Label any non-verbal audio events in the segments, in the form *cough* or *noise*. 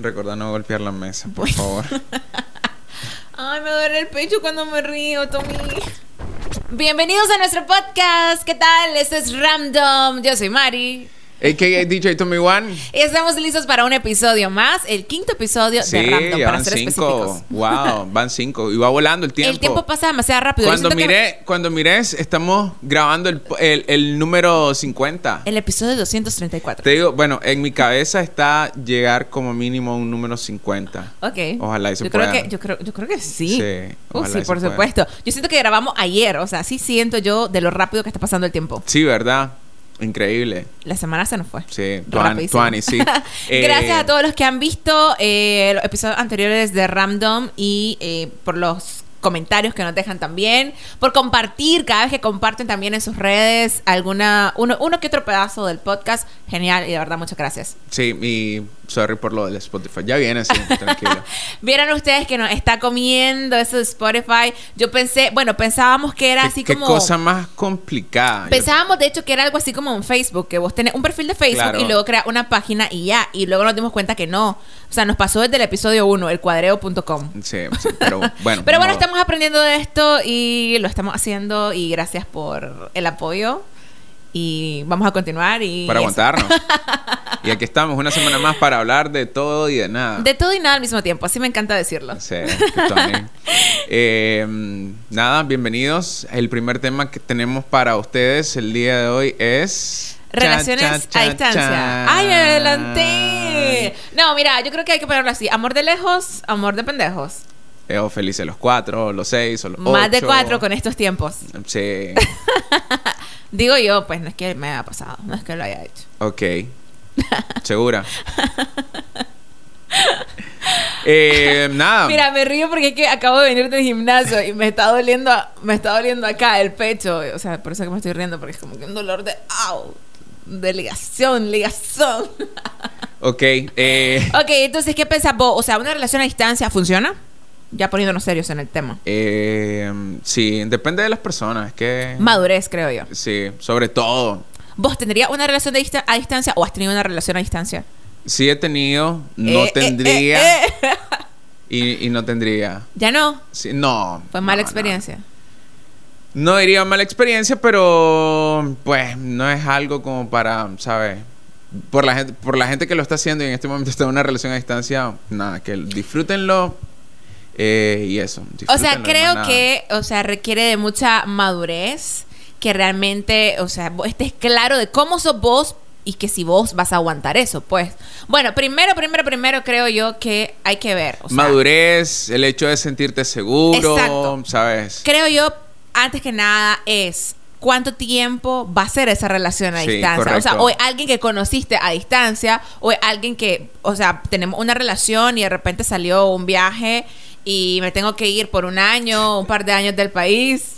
Recuerda no golpear la mesa, por favor. *laughs* Ay, me duele el pecho cuando me río, Tommy. Bienvenidos a nuestro podcast. ¿Qué tal? Esto es Random. Yo soy Mari. AKA DJ Tommy One. Y estamos listos para un episodio más, el quinto episodio Sí, de Random, para van ser cinco. específicos. Wow, *laughs* van cinco. Y va volando el tiempo. El tiempo pasa demasiado rápido. Cuando siento que miré, cuando mires, estamos grabando el, el, el número 50. El episodio 234. Te digo, bueno, en mi cabeza está llegar como mínimo a un número 50. Ok. Ojalá se yo creo pueda. que Yo creo, yo creo que sí. Sí, Uh, sí, por pueda. supuesto. Yo siento que grabamos ayer. O sea, sí siento yo de lo rápido que está pasando el tiempo. Sí, ¿verdad? Increíble. La semana se nos fue. Sí. Tuani, sí. *laughs* Eh, Gracias a todos los que han visto eh, los episodios anteriores de Random y eh, por los comentarios que nos dejan también, por compartir cada vez que comparten también en sus redes alguna uno, uno que otro pedazo del podcast. Genial y de verdad muchas gracias. Sí, y sorry por lo del Spotify. Ya viene, sí, *laughs* tranquilo. Vieron ustedes que nos está comiendo eso de Spotify. Yo pensé, bueno, pensábamos que era ¿Qué, así qué como... cosa más complicada. Pensábamos, de hecho, que era algo así como en Facebook, que vos tenés un perfil de Facebook Claro. y luego creas una página y ya. Y luego nos dimos cuenta que no. O sea, nos pasó desde el episodio 1, elcuadreo.com. Sí, sí, pero *laughs* bueno. Pero bueno, no- estamos aprendiendo de esto y lo estamos haciendo y gracias por el apoyo. Y vamos a continuar y... Para aguantarnos. *laughs* y aquí estamos, una semana más para hablar de todo y de nada. De todo y nada al mismo tiempo, así me encanta decirlo. Sí. *laughs* Eh, nada, bienvenidos. El primer tema que tenemos para ustedes el día de hoy es... Relaciones Cha, cha, a distancia. ¡Ay, me adelanté! No, mira, yo creo que hay que ponerlo así. Amor de lejos, amor de pendejos. Eh, o felices los cuatro, o los seis, o los Más de cuatro con estos tiempos. Sí, *laughs* Digo yo, pues no es que me haya pasado, no es que lo haya hecho. ok. *laughs* ¿Segura? *laughs* Eh, nada. Mira, me río porque es que acabo de venir del gimnasio y me está doliendo, me está doliendo acá el pecho. O sea, por eso que me estoy riendo, porque es como que un dolor de au, de ligación, ligazón. Ok. Eh, ok, entonces, ¿qué pensás vos? O sea, ¿una relación a distancia funciona? Ya poniéndonos serios en el tema. eh, sí, depende de las personas. Es que... Madurez, creo yo. Sí, sobre todo. ¿Vos tendrías una relación de dista- a distancia o has tenido una relación a distancia? Sí he tenido, no Eh, eh, tendría eh, eh. Y, y no tendría. Ya no. Sí, no. Fue mala no, experiencia. No. No diría mala experiencia, pero pues no es algo como para, ¿sabes? Por la gente, por la gente que lo está haciendo y en este momento está en una relación a distancia, nada, que disfrútenlo eh, y eso. O sea, creo que, o sea, requiere de mucha madurez, que realmente, o sea, estés claro de cómo sos vos y que si vos vas a aguantar eso, pues. Bueno, primero, primero, primero creo yo que hay que ver. o sea, Madurez, el hecho de sentirte seguro, Exacto. ¿sabes? Creo yo, antes que nada, es cuánto tiempo va a ser esa relación a Sí, distancia. O sea, es alguien que conociste a distancia, o es alguien que, o sea, tenemos una relación y de repente salió un viaje y me tengo que ir por un año, un par de años del país.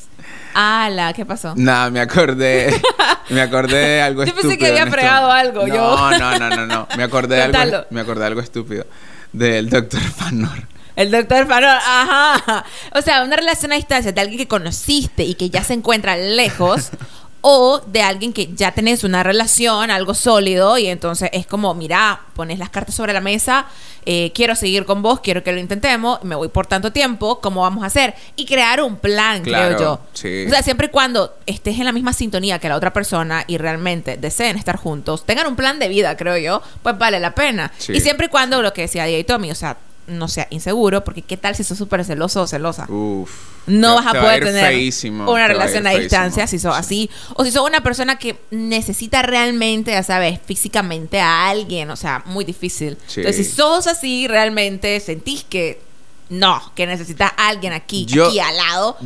¡Hala! ¿Qué pasó? Nada, me acordé. *laughs* me acordé de algo Yo pensé estúpido. que había fregado algo, No, yo. no, no, no, no. Me acordé de algo. Me acordé de algo estúpido. Del doctor *laughs* Fanor. El doctor Fanor, ajá. O sea, una relación a distancia de alguien que conociste y que ya se encuentra lejos. *laughs* O de alguien que ya tenés una relación, algo sólido, y entonces es como, mira, pones las cartas sobre la mesa, eh, quiero seguir con vos, quiero que lo intentemos, me voy por tanto tiempo, ¿cómo vamos a hacer? Y crear un plan, Claro, creo yo. sí. O sea, siempre y cuando estés en la misma sintonía que la otra persona y realmente deseen estar juntos, tengan un plan de vida, creo yo, pues vale la pena. Sí. Y siempre y cuando lo que decía Diego y Tommy, o sea, no sea inseguro, porque qué tal si sos súper celoso o celosa. Uf. No vas a poder tener feísimo, una relación a distancia si sos así. O si sos una persona que necesita realmente, ya sabes, físicamente a alguien. O sea, muy difícil. Sí. Entonces, si sos así, realmente sentís que no, que necesitas a alguien aquí, Yo- aquí al lado,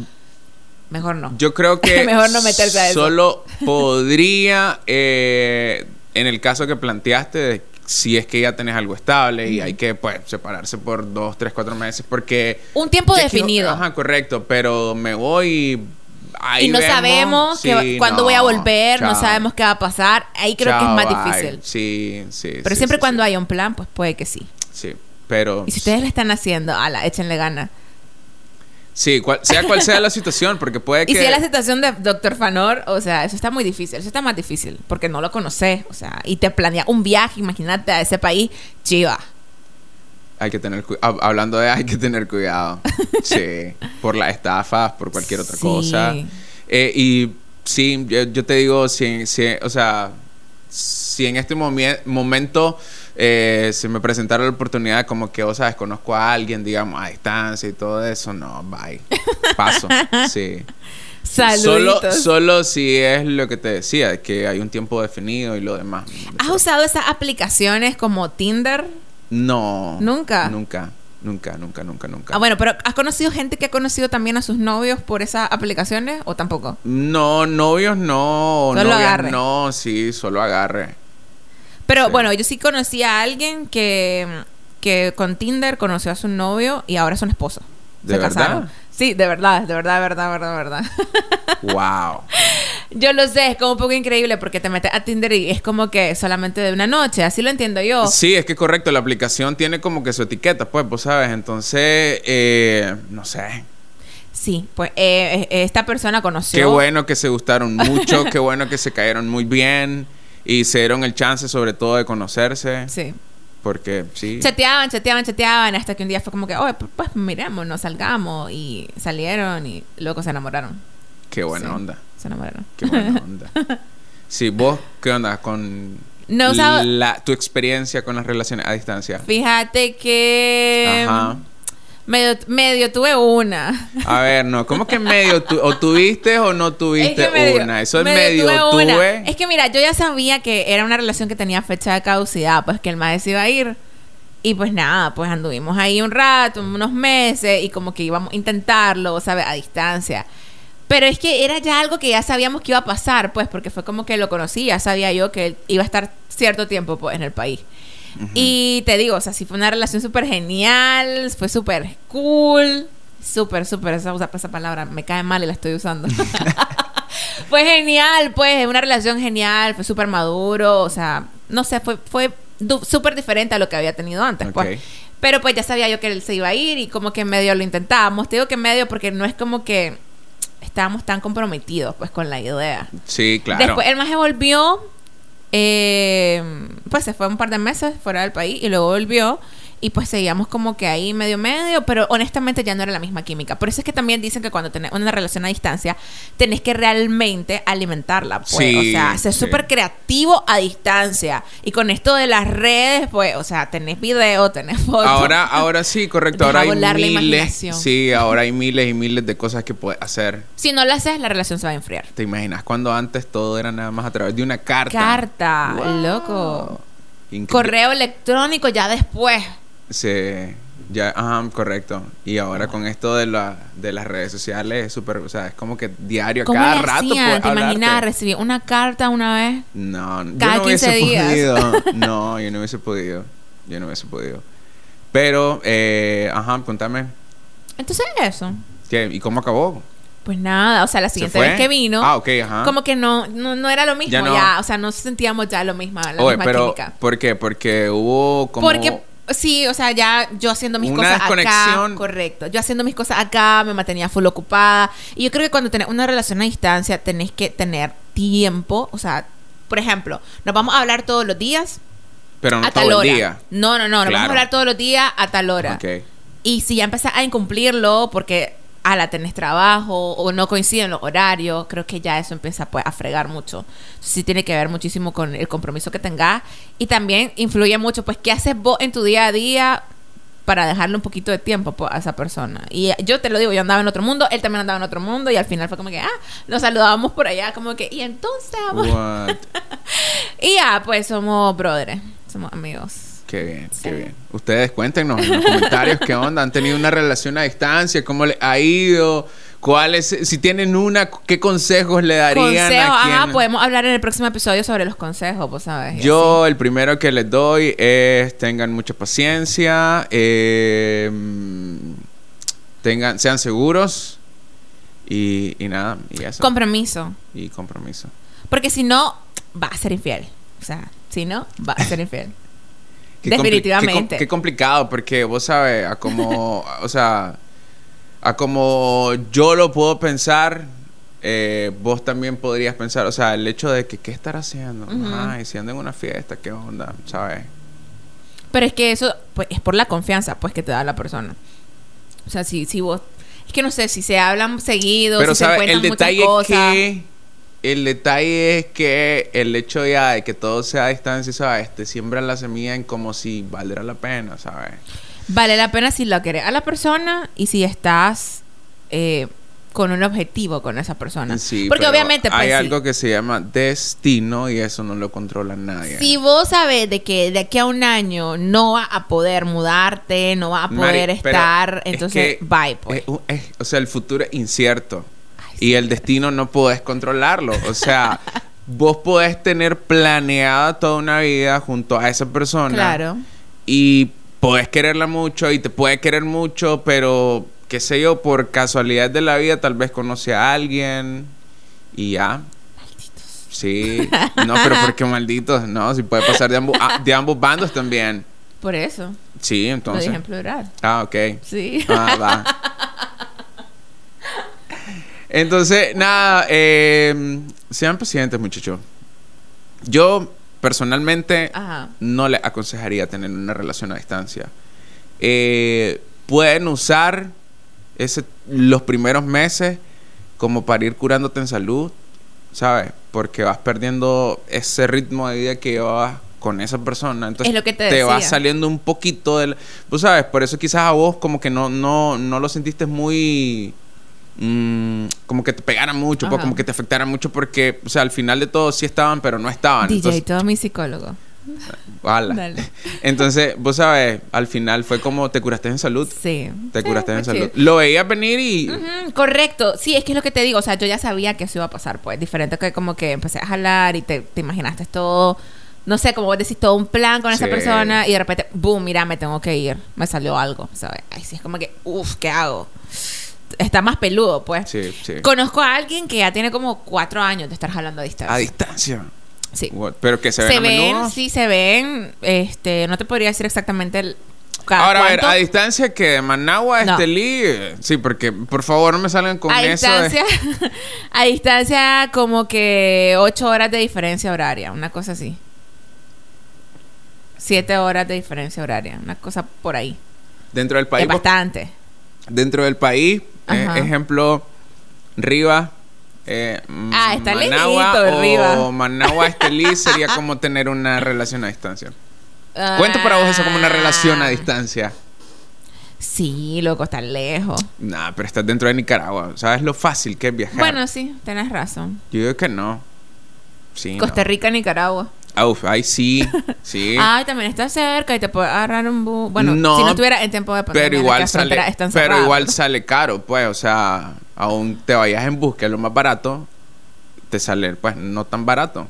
mejor no. Yo creo *laughs* que Mejor no meterse a eso. solo podría, eh, en el caso que planteaste, de si es que ya tenés algo estable y hay que pues separarse por dos, tres, cuatro meses, porque Un tiempo quiero- definido. ajá, correcto, pero me voy y ahí y no vemos. sabemos Sí, que- cuándo no, voy a volver, no sabemos qué va a pasar. Ahí creo que es más bye. difícil. Sí, sí. Pero sí, siempre sí, cuando sí. haya un plan, pues puede que sí. Sí, pero... Y si ustedes lo están haciendo, ala, échenle ganas. Sí, cual- sea cual sea la situación, porque puede que... *laughs* Y si es la situación de Doctor Fanor, o sea, eso está muy difícil, eso está más difícil, porque no lo conoces, o sea, y te planea un viaje, imagínate a ese país, chiva. Hay que tener cu- hab- hablando de hay que tener cuidado. *laughs* sí, por las estafas, por cualquier otra Sí. cosa. Eh, y sí, yo, yo te digo, si, si- o sea, si en este momento eh, se me presentara la oportunidad como que, o sabes, conozco a alguien, digamos, a distancia y todo eso, no, bye. *laughs* Paso, sí. Solo, Saluditos. solo si es lo que te decía, que hay un tiempo definido y lo demás. ¿Has usado esas aplicaciones como Tinder? No. ¿Nunca? Nunca, nunca, nunca, nunca, nunca. Ah, bueno, pero ¿has conocido gente que ha conocido también a sus novios por esas aplicaciones o tampoco? No, novios no, Solo novias agarre. no, sí, solo agarre. Pero Sí. bueno, yo sí conocí a alguien que, que con Tinder conoció a su novio y ahora son esposos. ¿De Se verdad? casaron. Sí, de verdad, de verdad, de verdad, de verdad, de verdad. *laughs* Wow. Yo lo sé, es como un poco increíble porque te metes a Tinder y es como que solamente de una noche, así lo entiendo yo. Sí, es que correcto, la aplicación tiene como que su etiqueta, pues, vos sabes, entonces, eh, no sé. Sí, pues eh, eh, esta persona conoció. Qué bueno que se gustaron mucho, *laughs* qué bueno que se cayeron muy bien y se dieron el chance sobre todo de conocerse, Sí. porque sí. Chateaban, chateaban, chateaban, hasta que un día fue como que, oye, pues, miremos, nos salgamos. Y salieron y luego se enamoraron. Qué buena Sí. onda, Se enamoraron. qué buena *laughs* onda. Sí, vos, ¿qué onda con No la, tu experiencia con las relaciones a distancia? Fíjate que Ajá. Medio, medio tuve una. A ver, no, ¿cómo que medio tu- o tuviste o no tuviste Es que medio- una? Eso es medio, tuve una. Es que mira, yo ya sabía que era una relación que tenía fecha de caducidad, pues que el maestro iba a ir. Y pues nada, pues anduvimos ahí un rato, unos meses, y como que íbamos a intentarlo, ¿sabes? A distancia. Pero es que era ya algo que ya sabíamos que iba a pasar, pues, porque fue como que lo conocí, ya sabía yo que él iba a estar cierto tiempo pues, en el país. Y te digo, o sea, sí fue una relación súper genial, fue súper cool, súper, súper, esa, esa palabra me cae mal y la estoy usando. *laughs* *laughs* fue genial, pues, una relación genial, fue súper maduro, o sea, no sé, fue, fue súper diferente a lo que había tenido antes, pues. Pero pues ya sabía yo que él se iba a ir y como que en medio lo intentábamos. Te digo que en medio porque no es como que estábamos tan comprometidos pues con la idea. Sí, claro. Después el más se volvió, eh, pues se fue un par de meses fuera del país y luego volvió y pues seguíamos como que ahí medio medio, pero honestamente ya no era la misma química. Por eso es que también dicen que cuando tenés una relación a distancia, tenés que realmente alimentarla, pues. Sí, o sea, ser sí. súper creativo a distancia. Y con esto de las redes, pues, o sea, tenés video, tenés *laughs* fotos. Ahora, ahora sí, correcto. Deja Ahora hay la miles. Sí, ahora hay miles y miles de cosas que puedes hacer. Si no lo haces, la relación se va a enfriar. ¿Te imaginas cuando antes todo era nada más a través de una carta? Carta, Wow. loco. Increíble. Correo electrónico ya después. Sí, ya, ajá, correcto. Y ahora con esto de, la, de las redes sociales es súper, o sea, es como que diario, ¿Cómo cada rato puedes ¿Te imaginas recibir una carta una vez? No, yo Cada no 15 hubiese días. podido. *laughs* No, yo no hubiese podido. Yo no hubiese podido. Pero, eh, ajá, contame. Entonces eso. ¿Qué? ¿Y cómo acabó? Pues nada, o sea, la ¿Se siguiente vez que vino, Ah, ok, ajá. como que no, no, no era lo mismo Ya ya, no. o sea, no sentíamos ya lo mismo, la Oye, misma pero, química. ¿por qué? Porque hubo como... Porque sí, o sea, ya yo haciendo mis Una cosas acá, correcto. Yo haciendo mis cosas acá, me mantenía full ocupada. Y yo creo que cuando tenés una relación a distancia, tenés que tener tiempo, o sea, por ejemplo, nos vamos a hablar todos los días Pero no a tal todo hora. el día. No, no, no, nos vamos a hablar todos los días a tal hora. Ok. Y si ya empezás a incumplirlo porque a la tenés trabajo o no coinciden los horarios, creo que ya eso empieza pues, a fregar mucho. Sí tiene que ver muchísimo con el compromiso que tengas y también influye mucho pues qué haces vos en tu día a día para dejarle un poquito de tiempo pues, a esa persona. Y yo te lo digo, yo andaba en otro mundo, él también andaba en otro mundo y al final fue como que, ah, nos saludábamos por allá, como que, y entonces, amor? *laughs* Y ya, pues somos brothers, somos amigos. Qué bien, Sí. qué bien. Ustedes cuéntenos en los comentarios qué onda. ¿Han tenido una relación a distancia? ¿Cómo les ha ido? ¿Cuáles, si tienen una, qué consejos le darían Consejos, a quien... ajá, podemos hablar en el próximo episodio sobre los consejos, pues sabes. Yo el primero que les doy es tengan mucha paciencia, eh, tengan, sean seguros y, y nada, y eso. Compromiso. y compromiso. Porque si no, va a ser infiel. O sea, si no, va a ser infiel. Qué Definitivamente. Qué, com- qué complicado, porque vos sabes, a como, *laughs* o sea, a como yo lo puedo pensar, eh, vos también podrías pensar, o sea, el hecho de que, ¿qué estar haciendo? Ujú. Ay, si ando en una fiesta, ¿qué onda? ¿Sabes? Pero es que eso pues, es por la confianza pues que te da la persona. O sea, si, si vos... Es que no sé, si se hablan seguido, Pero si se ¿sabes? cuentan el muchas detalle es cosas. que el detalle es que el hecho ya de que todo sea a distancia, ¿sabes? Te siembra la semilla en como si valiera la pena, ¿sabes? Vale la pena si la querés a la persona y si estás eh, con un objetivo con esa persona. Sí, Porque pero obviamente pues, hay sí. algo que se llama destino y eso no lo controla nadie. Si vos sabes de que de aquí a un año no vas a poder mudarte, no vas a poder estar, es entonces que bye pues. es es- o sea, el futuro es incierto. Y el destino no podés controlarlo. O sea, *laughs* vos podés tener planeada toda una vida junto a esa persona. Claro. Y podés quererla mucho y te puede querer mucho, pero qué sé yo, por casualidad de la vida tal vez conoce a alguien y ya. Sí, no, pero porque malditos, no, si puede pasar de ambos, de ambos bandos también. Por eso. Sí, Lo entonces. dije en plural. Ah, ok. Sí. Ah, va. *laughs* Entonces, nada, eh, sean pacientes, muchachos. Yo, personalmente, Ajá. no le aconsejaría tener una relación a distancia. Eh, pueden usar ese, los primeros meses como para ir curándote en salud, ¿sabes? Porque vas perdiendo ese ritmo de vida que llevabas con esa persona. Entonces Es lo que te va decía. saliendo un poquito del... Pues sabes, por eso quizás a vos como que no, no, no lo sentiste muy... mm, como que te pegara mucho, pues, Ajá. como que te afectara mucho porque, o sea, al final de todo sí estaban, pero no estaban. DJ, Entonces, todo mi psicólogo. *laughs* Dale. *laughs* Entonces, vos sabes, al final fue como te curaste en salud. Sí. Te Sí, curaste en salud. Lo veías venir y. Correcto. Sí, es que es lo que te digo. O sea, yo ya sabía que eso iba a pasar, pues. Diferente que como que empecé a jalar y te, te imaginaste todo. No sé, como vos decís, todo un plan con esa persona y de repente, boom, mira, me tengo que ir. Me salió algo, ¿sabes? Ay, sí, es como que, uff, ¿qué hago? Está más peludo, pues. Sí, sí. Conozco a alguien que ya tiene como cuatro años de estar jalando a distancia. A distancia. Sí. What? Pero que se ven Se a ven, menudo. sí, se ven. Este, no te podría decir exactamente el. cada Ahora, a ver, a distancia que de Managua a No. Estelí. Sí, porque por favor no me salgan con a eso. distancia, de- *laughs* a distancia como que ocho horas de diferencia horaria, una cosa así. Siete horas de diferencia horaria, una cosa por ahí. dentro del país. es bastante. Dentro del país, eh, ejemplo, Rivas. Eh, Ah, está Managua lejito, o Rivas. Managua Estelí *laughs* sería como tener una relación a distancia. Ah, Cuenta para vos eso como una relación a distancia. Sí, loco, está lejos. Nah, pero estás dentro de Nicaragua. ¿Sabes lo fácil que es viajar? Bueno, sí, tenés razón. Yo digo que no. Sí. Costa no. Rica, Nicaragua. Ah, uf, ahí sí. *laughs* Sí. Ay, también está cerca y te puede agarrar un bus. Bueno, No, si no estuviera en tiempo de pandemia, pero igual sale. están Pero igual *laughs* sale caro, pues. O sea, aún te vayas en bus, que es lo más barato, te sale, pues, no tan barato.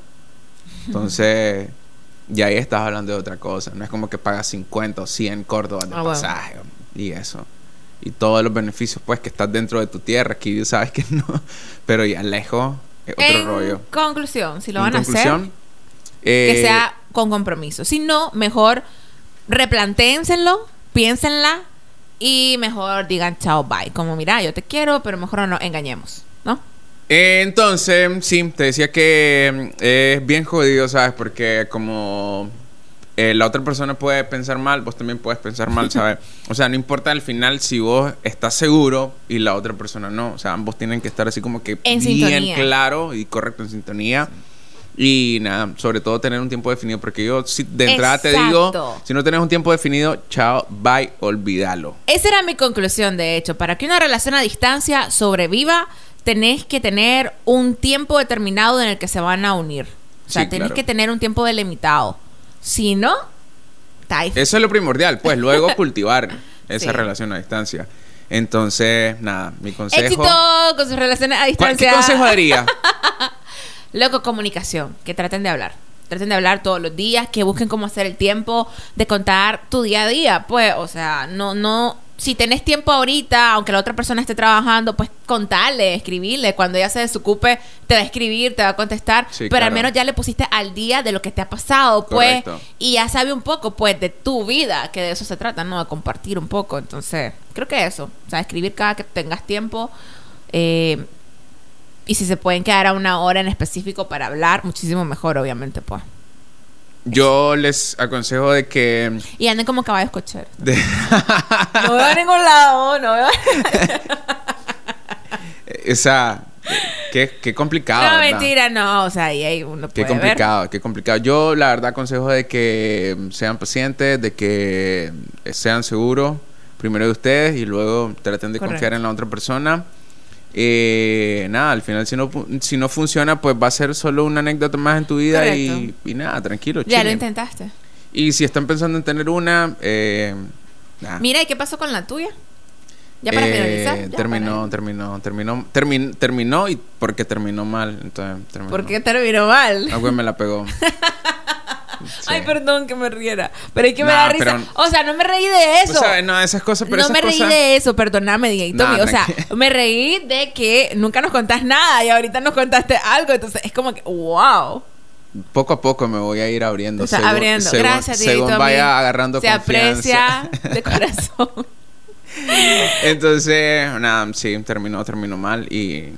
Entonces, ya ahí estás hablando de otra cosa. No es como que pagas 50 o 100 córdobas de bueno. pasaje y eso. Y todos los beneficios, pues, que estás dentro de tu tierra. Aquí sabes que no. *laughs* Pero ya lejos es otro en rollo. conclusión, si lo En van a hacer, que eh, sea con compromiso. Si no, mejor replantéenselo, piénsenla y mejor digan chao, bye. Como, mira, yo te quiero, pero mejor no nos engañemos, ¿no? Entonces, sí, te decía que mm, es bien jodido, ¿sabes? Porque como eh, la otra persona puede pensar mal, vos también puedes pensar mal, *laughs* ¿sabes? O sea, no importa al final si vos estás seguro y la otra persona no. O sea, ambos tienen que estar así como que En bien sintonía. claro y correcto en sintonía. Y nada, sobre todo tener un tiempo definido, porque yo sí, de entrada te digo, Exacto. si no tenés un tiempo definido, chao, bye, olvídalo. Esa era mi conclusión, de hecho. Para que una relación a distancia sobreviva, tenés que tener un tiempo determinado en el que se van a unir. O sea, Sí, tenés claro. que tener un tiempo delimitado. Si no, difícil. Eso es lo primordial, pues luego *laughs* cultivar esa Sí. relación a distancia. Entonces, nada, mi consejo. Éxito con sus relaciones a ¿Cuál- distancia. ¿Qué consejo daría? *laughs* Loco, comunicación. Que traten de hablar. Traten de hablar todos los días. Que busquen cómo hacer el tiempo de contar tu día a día. Pues, o sea, no, no. Si tenés tiempo ahorita, aunque la otra persona esté trabajando, pues contarle, escribirle. Cuando ella se desocupe, te va a escribir, te va a contestar. Sí, pero al menos ya le pusiste al día de lo que te ha pasado, pues. Correcto. Y ya sabe un poco, pues, de tu vida, que de eso se trata, ¿no? De compartir un poco. Entonces, creo que eso. O sea, escribir cada que tengas tiempo. Eh, y si se pueden quedar a una hora en específico para hablar, muchísimo mejor, obviamente, pues. Yo les aconsejo de que... Y anden como caballos cocheros. *laughs* de- No veo a ningún lado, no veo. o sea, *laughs* qué, qué complicado. no, ¿verdad? mentira, no. O sea, ahí hay uno Qué ver. complicado, qué complicado. Yo la verdad aconsejo de que sean pacientes, de que sean seguros primero de ustedes y luego traten de Correcto. confiar en la otra persona. Eh, nada, al final si no, si no funciona, pues va a ser solo una anécdota más en tu vida y, nada, tranquilo. Ya lo intentaste. Y si están pensando en tener una, eh. Mira, ¿y qué pasó con la tuya? Ya para Eh, finalizar. ya terminó, para- terminó, terminó, termin- terminó y porque terminó mal, entonces terminó. ¿Por qué terminó mal? Ah, güey, me la pegó. *laughs* Sí. Ay, perdón que me riera. Pero es que me Nah, da risa. pero- O sea, no me reí de eso. O sea, no, esas cosas, pero no esas me reí cosas... de eso, perdóname, Nah, mío. O sea, me reí de que nunca nos contás nada y ahorita nos contaste algo. Entonces es como que, wow. Poco a poco me voy a ir abriendo. O sea, según- abriendo. según- Gracias, Según vaya mío. agarrando Se confianza. aprecia de corazón. *laughs* Entonces, nada, sí, terminó, terminó mal y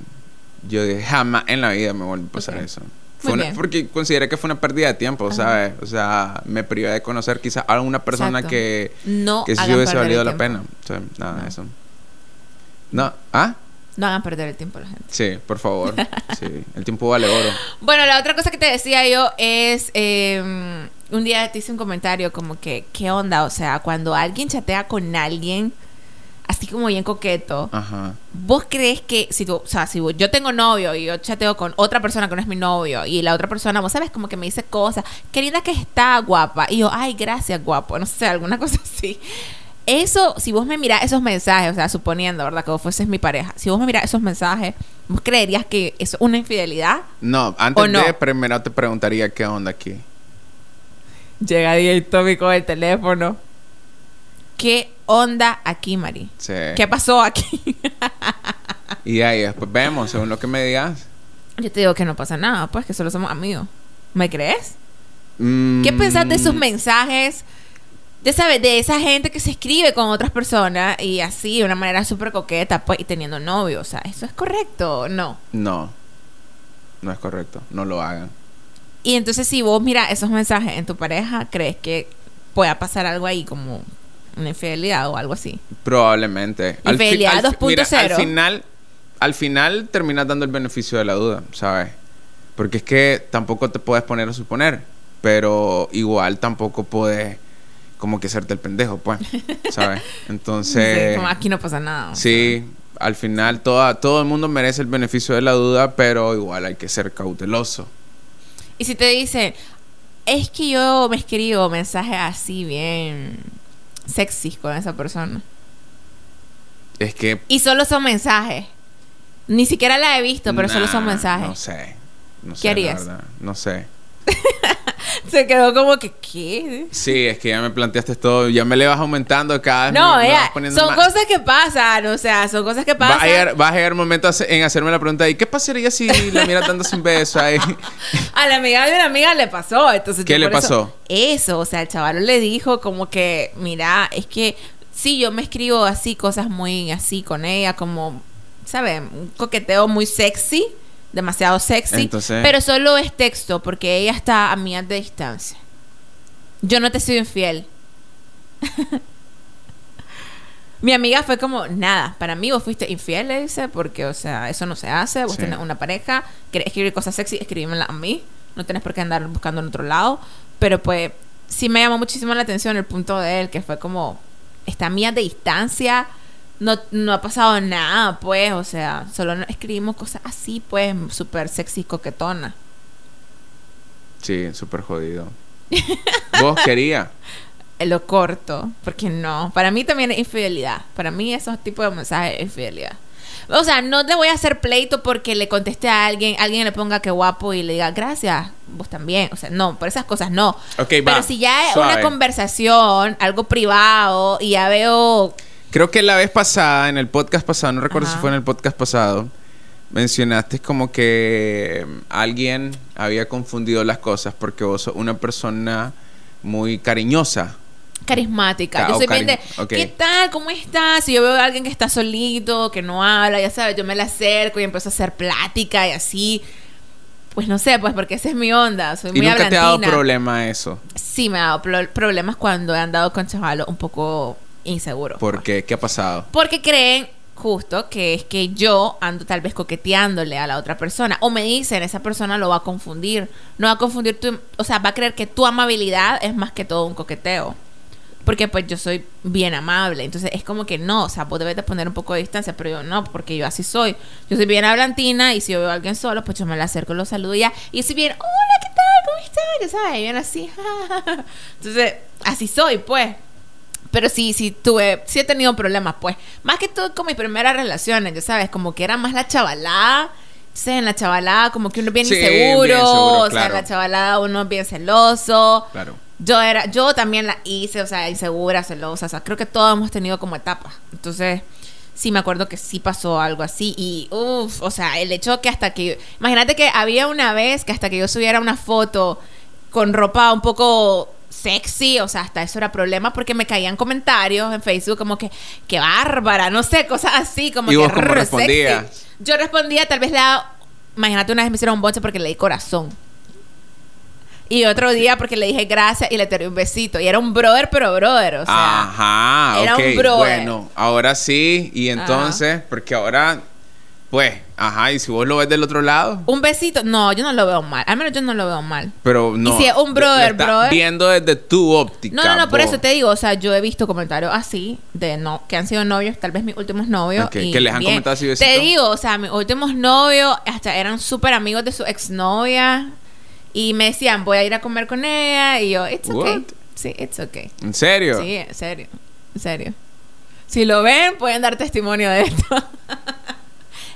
yo dije, jamás en la vida me vuelve a pasar eso. Fue una- porque consideré que fue una pérdida de tiempo, Ajá. ¿sabes? O sea, me privé de conocer quizás a una persona Exacto. que, No que sí hubiese valido la pena. O sea, nada No. de eso. No, ¿ah? No hagan perder el tiempo a la gente. Sí, por favor. *laughs* sí, el tiempo vale oro. Bueno, la otra cosa que te decía yo es, eh, un día te hice un comentario como que, ¿qué onda? O sea, cuando alguien chatea con alguien, así como bien coqueto, Ajá. ¿vos crees que, si tú, o sea, si yo tengo novio y yo chateo con otra persona que no es mi novio y la otra persona, vos sabes, como que me dice cosas, qué linda que está, guapa, y yo, ay, gracias, guapo, no sé, alguna *laughs* cosa así. Eso, si vos me mirás esos mensajes, o sea, suponiendo, ¿verdad? Que vos fueses mi pareja, si vos me mirás esos mensajes, ¿vos creerías que es una infidelidad? No, antes ¿O no? de primero te preguntaría qué onda aquí. Llega Diego Tommy con el teléfono. ¿Qué onda aquí, Mari? Sí. ¿Qué pasó aquí? Y ahí después vemos, según lo que me digas. Yo te digo que no pasa nada, pues que solo somos amigos. ¿Me crees? Mm, ¿Qué pensás de esos mensajes? Ya sabes, de esa gente que se escribe con otras personas y así, de una manera súper coqueta, pues, y teniendo novio. O sea, ¿eso es correcto o no? No. No es correcto. No lo hagan. Y entonces, si vos miras esos mensajes en tu pareja, ¿crees que pueda pasar algo ahí como infidelidad o algo así? Probablemente. Infidelidad al fi- mira, 2.0. Al final, al final terminas dando el beneficio de la duda, ¿sabes? Porque es que tampoco te puedes poner a suponer. Pero igual tampoco puedes como que hacerte el pendejo, pues. *laughs* ¿Sabes? Entonces. Sí, como aquí no pasa nada. Sí, al final toda, todo el mundo merece el beneficio de la duda, pero igual hay que ser cauteloso. Y si te dicen, es que yo me escribo mensajes así bien sexys con esa persona. Es que... Y solo son mensajes. Ni siquiera la he visto, pero solo son mensajes. No sé. No sé, No sé. *laughs* *laughs* Se quedó como que, ¿qué? Sí, es que ya me planteaste todo, ya me le vas aumentando cada vez. No, me- ella, son más. cosas que pasan, o sea, son cosas que Va pasan. a, llegar, va a llegar un momento en hacerme la pregunta, ¿y qué pasaría si la miras dándose un beso ahí? *laughs* A la amiga de una amiga le pasó, entonces ¿Qué le eso- pasó? Eso, o sea, el chaval le dijo como que, mira, es que sí, yo me escribo así, cosas muy así con ella, como, ¿sabes? Un coqueteo muy sexy, demasiado sexy, Entonces- pero solo es texto porque ella está a millas de distancia. Yo no te soy infiel. *laughs* Mi amiga fue como, nada, para mí vos fuiste infiel, le dice, porque, o sea, eso no se hace, vos Sí. tenés una pareja, querés escribir cosas sexy, escríbemela a mí, no tenés por qué andar buscando en otro lado, pero pues sí me llamó muchísimo la atención el punto de él, que fue como, está a millas de distancia, no, no ha pasado nada, pues, o sea, solo no- escribimos cosas así, pues, súper sexy, coquetona. Sí, súper jodido. *laughs* ¿Vos quería? En lo corto, porque no, para mí también es infidelidad, para mí esos tipos de mensajes es infidelidad. O sea, no te voy a hacer pleito porque le contesté a alguien, alguien le ponga que guapo y le diga gracias, vos también. O sea, no, por esas cosas no. Ok, Pero va, si ya es suave. una conversación, algo privado, y ya veo Creo que la vez pasada, en el podcast pasado, no recuerdo Ajá. si fue en el podcast pasado, mencionaste como que mm, alguien había confundido las cosas porque vos sos una persona muy cariñosa. carismática. Ah, Yo soy bien de. ¿qué tal? ¿Cómo estás? Si yo veo a alguien que está solito, que no habla, ya sabes, yo me le acerco y empiezo a hacer plática y así. Pues no sé, pues porque esa es mi onda. Soy ¿Y muy nunca te ha dado hablantina. problema eso? Sí, me ha dado pro- problemas cuando he andado con chavalos un poco inseguros. ¿Por qué? ¿Qué ha pasado? Porque creen justo que es que yo ando tal vez coqueteándole a la otra persona. O me dicen, esa persona lo va a confundir. No va a confundir tu... O sea, va a creer que tu amabilidad es más que todo un coqueteo. Porque pues yo soy bien amable. Entonces es como que no, o sea, vos debes de poner un poco de distancia, pero yo no, porque yo así soy. Yo soy bien hablantina y si yo veo a alguien solo, pues yo me le acerco, lo saludo y ya. Y soy bien, hola, ¿qué tal? ¿Cómo estás? Ya sabes, bien así. Entonces, así soy, pues. Pero sí, sí tuve, sí he tenido problemas, pues. Más que todo con mis primeras relaciones, ya sabes, como que era más la chavalada. Sí, en la chavalada como que uno es bien Sí, inseguro, bien seguro, o sea, en la chavalada uno es bien celoso. Claro. Yo era, yo también la hice, o sea, insegura, celosa, o sea, creo que todos hemos tenido como etapas. Entonces, sí me acuerdo que sí pasó algo así y uff, o sea, el hecho que hasta que imagínate que había una vez que hasta que yo subiera una foto con ropa un poco sexy, o sea, hasta eso era problema porque me caían comentarios en Facebook como que qué bárbara, no sé, cosas así como ¿Y que vos cómo rrr, respondías? sexy. Yo respondía, tal vez la imagínate una vez me hicieron un boche porque le di corazón. Y otro día porque le dije gracias y le tiré un besito. Y era un brother, pero brother, o sea. Ajá, era un brother. Bueno, ahora sí. Y entonces, porque ahora, pues, ajá, y si vos lo ves del otro lado, Un besito, no, yo no lo veo mal. Al menos yo no lo veo mal. pero no. Y si es un brother, brother. viendo desde tu óptica. No, no, no, por vos. eso te digo, o sea, yo he visto comentarios así de no que han sido novios, tal vez mis últimos novios. Ok, y que les han bien. comentado así besito. Te digo, o sea, mis últimos novios hasta eran súper amigos de su exnovia y me decían, voy a ir a comer con ella y yo, it's okay. What? Sí, it's okay. ¿En serio? Sí, en serio, en serio. Si lo ven, pueden dar testimonio de esto. *laughs*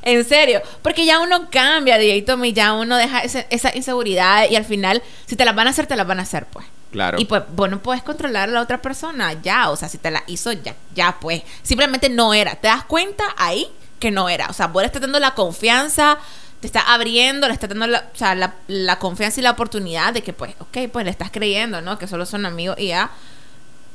en serio, porque ya uno cambia, DJ Tommy, ya uno deja ese- esa inseguridad y al final, si te las van a hacer, te las van a hacer, pues. Claro. Y pues, vos no puedes controlar a la otra persona, ya, o sea, si te la hizo, ya, ya, pues. Simplemente no era. ¿Te das cuenta ahí que no era? O sea, vos le estás dando la confianza, te estás abriendo, le estás dando la, o sea, la, la confianza y la oportunidad de que, pues, ok, pues le estás creyendo, ¿no? Que solo son amigos y ya.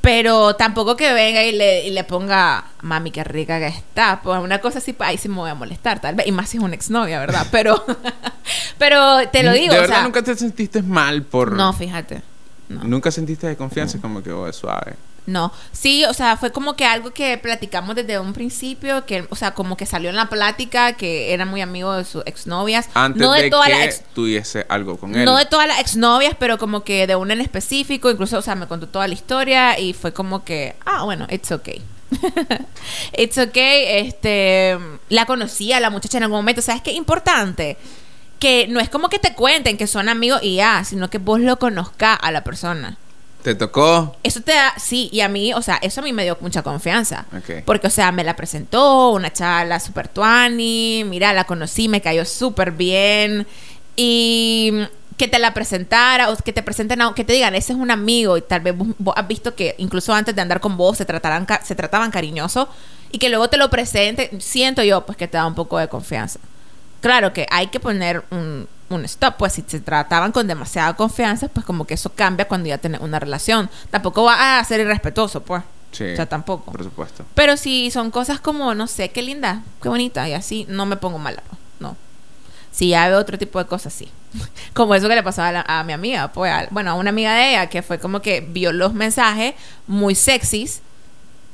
Pero tampoco que venga y le, y le ponga, mami, qué rica que está. Pues una cosa así, pues ahí sí me voy a molestar, tal vez. Y más si es una exnovia, ¿verdad? Pero, *laughs* pero te lo digo, ¿De o verdad sea. nunca te sentiste mal por. No, fíjate. No. Nunca sentiste de confianza, como que, oh, es suave. No, sí, o sea, fue como que algo que platicamos desde un principio, que, o sea, como que salió en la plática, que era muy amigo de sus exnovias. Antes no de, de todas que las ex- tuviese algo con él. no de todas las exnovias, pero como que de una en específico, incluso, o sea, me contó toda la historia y fue como que, ah, bueno, it's okay. *laughs* it's okay, este, la conocía la muchacha en algún momento, ¿sabes qué? Importante que no es como que te cuenten que son amigos y ya, sino que vos lo conozcas a la persona. ¿Te tocó? Eso te da, sí, y a mí, o sea, eso a mí me dio mucha confianza. Porque, o sea, me la presentó una chala super tuani, mira, la conocí, me cayó súper bien. Y que te la presentara, o que te presenten, a- que te digan, ese es un amigo, y tal vez vos, vos has visto que incluso antes de andar con vos se, tratarán, ca- se trataban cariñoso, y que luego te lo presenten, siento yo, pues que te da un poco de confianza. Claro que hay que poner un, un stop, pues si se trataban con demasiada confianza, pues como que eso cambia cuando ya tenés una relación. Tampoco va a ser irrespetuoso, pues. Sí. O sea, tampoco. Por supuesto. Pero si son cosas como, no sé, qué linda, qué bonita, y así, no me pongo mala, pues, no. Si ya veo otro tipo de cosas, sí. *laughs* Como eso que le pasó a, la- a mi amiga, pues, a- bueno, a una amiga de ella, que fue como que vio los mensajes muy sexys,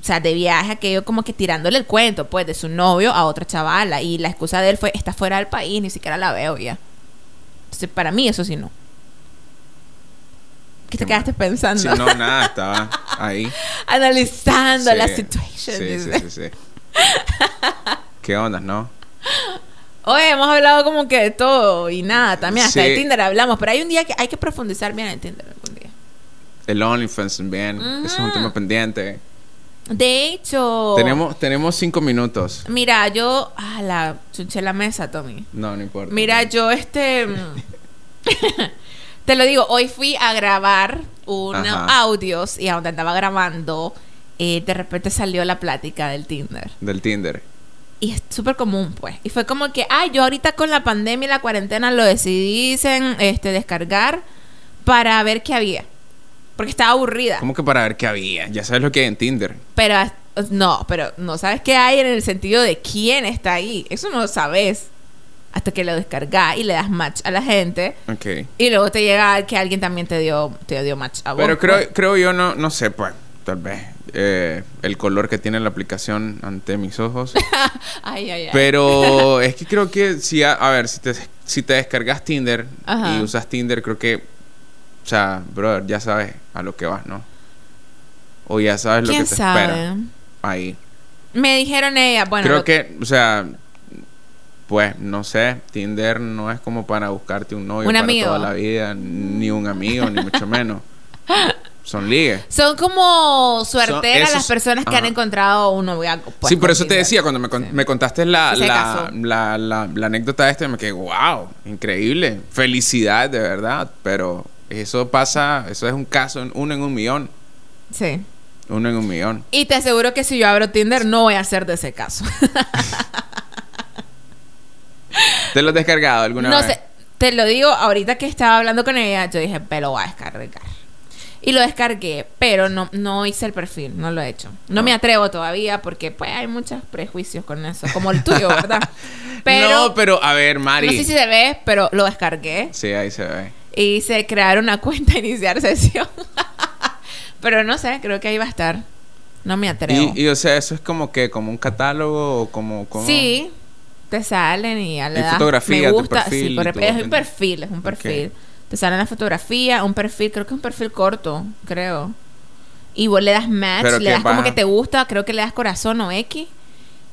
o sea, de viaje, aquello como que tirándole el cuento, pues, de su novio a otra chavala, y la excusa de él fue, está fuera del país, ni siquiera la veo ya. Para mí, eso sí no. ¿Qué te quedaste pensando? Sí, no, nada, estaba ahí. *laughs* Analizando Sí, la situación. Sí, sí, sí, sí. ¿Qué onda, no? Oye, hemos hablado como que de todo y nada, también hasta de Tinder hablamos, pero hay un día que hay que profundizar bien en Tinder algún día. El OnlyFans también. Eso es un tema pendiente. De hecho, Tenemos, tenemos cinco minutos. mira, yo, ah, la chunché la mesa, Tommy. No, no importa. Mira, yo este mm, *laughs* te lo digo, hoy fui a grabar unos audios y a donde andaba grabando, eh, de repente salió la plática del Tinder. Del Tinder. Y es súper común, pues. Y fue como que, ay, yo ahorita con la pandemia y la cuarentena lo decidí dicen, este, descargar para ver qué había. Porque estaba aburrida. ¿Cómo que para ver qué había? Ya sabes lo que hay en Tinder. Pero no, pero no sabes qué hay en el sentido de quién está ahí. Eso no lo sabes. hasta que lo descargas y le das match a la gente. Ok. Y luego te llega que alguien también te dio, te dio match a vos. Pero pues. creo, creo yo, no, no sé, pues, tal vez. eh, el color que tiene la aplicación ante mis ojos. *laughs* Ay, ay, ay. Pero es que creo que si, a, a ver, si te, si te descargas Tinder Ajá. y usas Tinder, creo que, o sea, brother, ya sabes a lo que vas, ¿no? O ya sabes lo que ¿Quién te sabe? espera ahí. Me dijeron ella, bueno, creo lo- que, o sea, pues, no sé, Tinder no es como para buscarte un novio Un para amigo. toda la vida, ni un amigo, ni mucho menos. *laughs* Son ligues. son como suerteras las personas que han encontrado un noviazgo. pues, sí, por eso te decía, cuando me, con- Sí. me contaste la, la, la- la anécdota esta, me quedé, wow, increíble. Felicidad, de verdad. Pero eso pasa, eso es un caso, en- uno en un millón. Sí. Uno en un millón. Y te aseguro que si yo abro Tinder no voy a ser de ese caso. *laughs* ¿Te lo has descargado alguna no vez? sé, te lo digo, ahorita que estaba hablando con ella, yo dije, pero lo voy a descargar. Y lo descargué, pero no, no hice el perfil, no lo he hecho. No me atrevo todavía porque pues hay muchos prejuicios con eso, como el tuyo, ¿verdad? *laughs* Pero no, pero a ver, Mari. no sé si se ve, pero lo descargué Sí, ahí se ve. Y hice crear una *laughs* cuenta, iniciar sesión. *laughs* pero no sé, creo que ahí va a estar. No me atrevo. Y, y, o sea, eso es como que, como un catálogo o como... como... Sí, te salen y ya le Y fotografía, me tu gusta, perfil sí, por- es un perfil, es un perfil. Te salen la fotografía, un perfil, creo que es un perfil corto, creo. Y vos le das match, Pero le das como que te gusta, creo que le das corazón o X.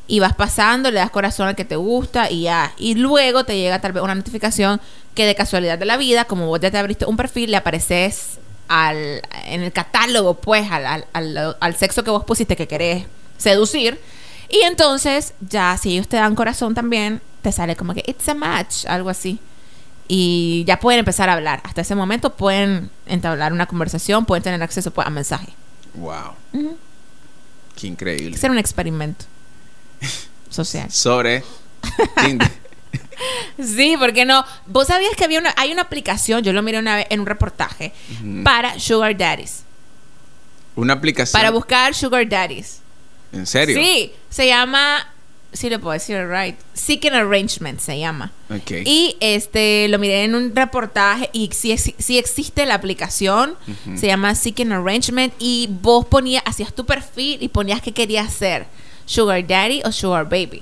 Y vas pasando, le das corazón al que te gusta y ya. Y luego te llega tal vez una notificación que de casualidad de la vida, como vos ya te abriste un perfil, le apareces al, en el catálogo, pues, al, al, al- al sexo que vos pusiste que querés seducir. Y entonces, ya si ellos te dan corazón también, te sale como que it's a match, algo así. Y ya pueden empezar a hablar. Hasta ese momento pueden entablar una conversación, pueden tener acceso pues, a mensajes. Wow. Qué increíble. ser un experimento social. Sobre Tinder. *laughs* Sí, porque no? Vos sabías que había una, hay una aplicación, yo lo miré una vez en un reportaje, para sugar daddies. Una aplicación. Para buscar sugar daddies. ¿En serio? Sí, se llama, sí lo puedo decir right, Seeking Arrangement se llama. Ok. Y este lo miré en un reportaje y sí, sí existe la aplicación, se llama Seeking Arrangement y vos ponías, hacías tu perfil y ponías que querías ser, Sugar Daddy o Sugar Baby.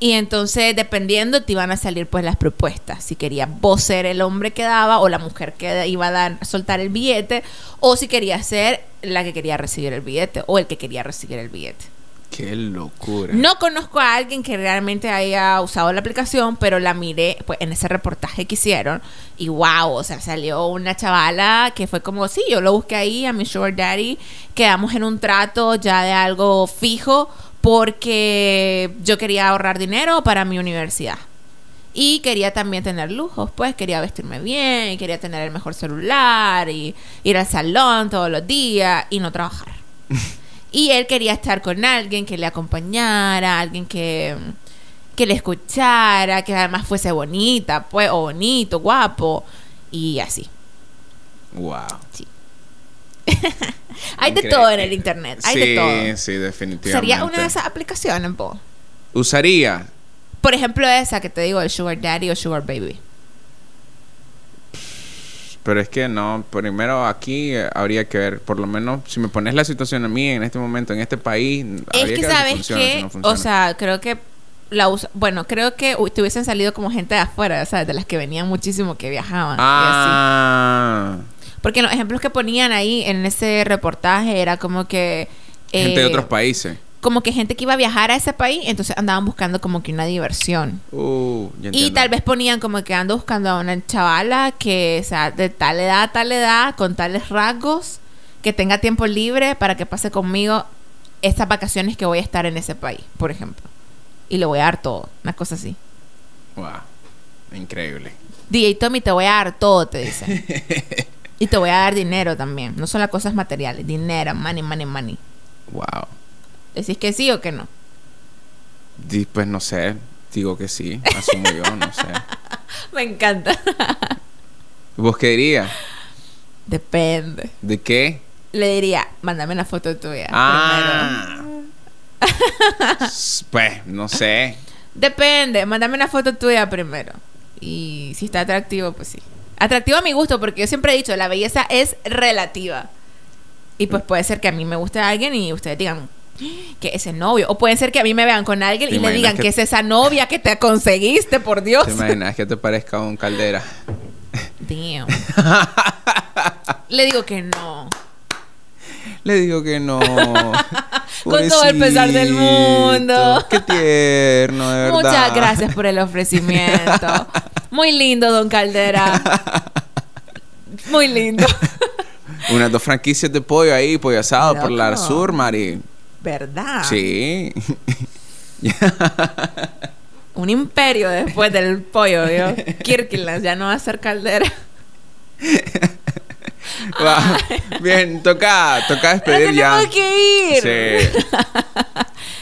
Y entonces, dependiendo, te iban a salir pues las propuestas. Si querías vos ser el hombre que daba o la mujer que iba a dar, soltar el billete, o si querías ser la que quería recibir el billete o el que quería recibir el billete. Qué locura. No conozco a alguien que realmente haya usado la aplicación, pero la miré pues, en ese reportaje que hicieron y wow, o sea, salió una chavala que fue como, sí, yo lo busqué ahí a mi sugar daddy, quedamos en un trato ya de algo fijo porque yo quería ahorrar dinero para mi universidad. Y quería también tener lujos, pues quería vestirme bien, y quería tener el mejor celular y ir al salón todos los días y no trabajar. *laughs* Y él quería estar con alguien que le acompañara, alguien que, que le escuchara, que además fuese bonita, pues, o bonito, guapo, y así. Wow. *laughs* Hay de todo en el internet, hay sí, de todo. Sí, definitivamente. Sería una de esas aplicaciones, po. Usaría. Por ejemplo, esa que te digo, el Sugar Daddy o Sugar Baby. Pero es que no, primero aquí eh, habría que ver, por lo menos si me pones la situación a mí en este momento, en este país, Es habría que ver si sabes funciona, que, si no o sea, creo que la usa, bueno, creo que te hubiesen salido como gente de afuera, ¿sabes? De las que venían muchísimo, que viajaban. y así. ah, Porque los ejemplos que ponían ahí en ese reportaje era como que... gente de eh, otros países. Como que gente que iba a viajar a ese país, entonces andaban buscando como que una diversión. Uh, Y tal vez ponían como que ando buscando a una chavala que, o sea, de tal edad a tal edad, con tales rasgos, que tenga tiempo libre para que pase conmigo estas vacaciones que voy a estar en ese país, por ejemplo. Y le voy a dar todo, una cosa así. Wow, increíble. DJ Tommy, te voy a dar todo, te dicen. *laughs* y te voy a dar dinero también. No solo cosas materiales, dinero, money, money, money. Wow. ¿Decís que sí o que no? Pues no sé, digo que sí, asumo yo, no sé. *laughs* Me encanta. *laughs* ¿Vos qué dirías? Depende. ¿De qué? Le diría, mándame una foto tuya. primero. Ah. S- *laughs* pues, no sé. Depende, mándame una foto tuya primero. Y si está atractivo, pues sí. Atractivo a mi gusto, porque yo siempre he dicho, la belleza es relativa. Y pues puede ser que a mí me guste alguien y ustedes digan que ese novio. O puede ser que a mí me vean con alguien ¿Te y le digan que... que- es esa novia que te conseguiste, por Dios. ¿Te imaginas que te parezca un caldera? Damn. *laughs* le digo que no. Le digo que no. *laughs* Con todo el pesar del mundo. Qué tierno, de verdad. Muchas gracias por el ofrecimiento. *laughs* Muy lindo, don Caldera. Muy lindo. Unas dos franquicias de pollo ahí, pollo asado por la sur, Mari. ¿Verdad? Sí. *laughs* Un imperio después del pollo, ¿vio? Kirkland ya no va a ser Caldera. *laughs* Bien, toca, toca despedir ya. tenemos que ir. Sí.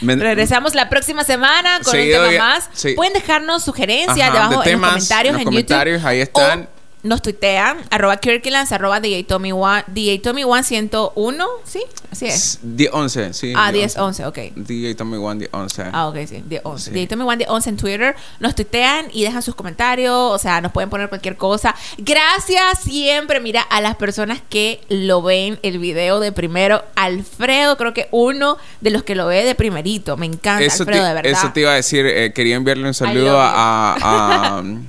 *laughs* Me- Regresamos la próxima semana con Seguido un tema ya- más. sí. Pueden dejarnos sugerencias Ajá, debajo de en los comentarios en los comentarios, YouTube. ahí están. O nos tuitean, arroba Kirklands, arroba DJTommy1, DJTommy101, ¿sí? Así es. 10, 11, sí. Ah, 10, 10, 11, ok. DJ Tommy One, 10, 11. Ah, ok, sí, de 11. Sí. De Tommy One de 11 en Twitter. Nos tuitean y dejan sus comentarios. O sea, nos pueden poner cualquier cosa. Gracias siempre, mira, a las personas que lo ven el video de primero. Alfredo, creo que uno de los que lo ve de primerito. Me encanta, Eso Alfredo, te, de verdad. eso te iba a decir. eh, quería enviarle un saludo a, a, a, *laughs* um,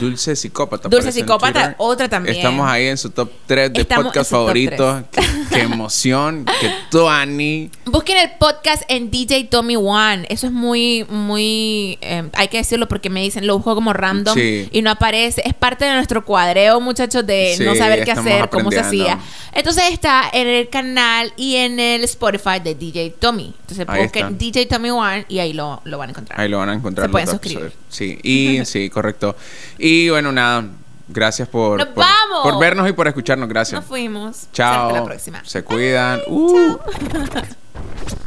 Dulce Psicópata. Dulce Psicópata, otra también. Estamos ahí en su top 3 de Estamos podcast favoritos. Qué, qué emoción. Qué Tuani. Busquen el podcast en DJ Tommy One. Eso es muy, muy. eh, hay que decirlo porque me dicen, lo busco como random Sí. y no aparece. Es parte de nuestro cuadreo, muchachos, de Sí, no saber qué hacer, cómo se hacía. Entonces está en el canal y en el Spotify de DJ Tommy. Entonces busquen. DJ Tommy One y ahí lo, lo van a encontrar. Ahí lo van a encontrar. Se pueden suscribir. episodios. Sí, y *laughs* sí, correcto. Y bueno, nada. Gracias por, ¡Nos por, vamos! por vernos y por escucharnos. Gracias. Nos fuimos. Chao. Hasta la próxima. Se cuidan. Uh. Chao. *laughs*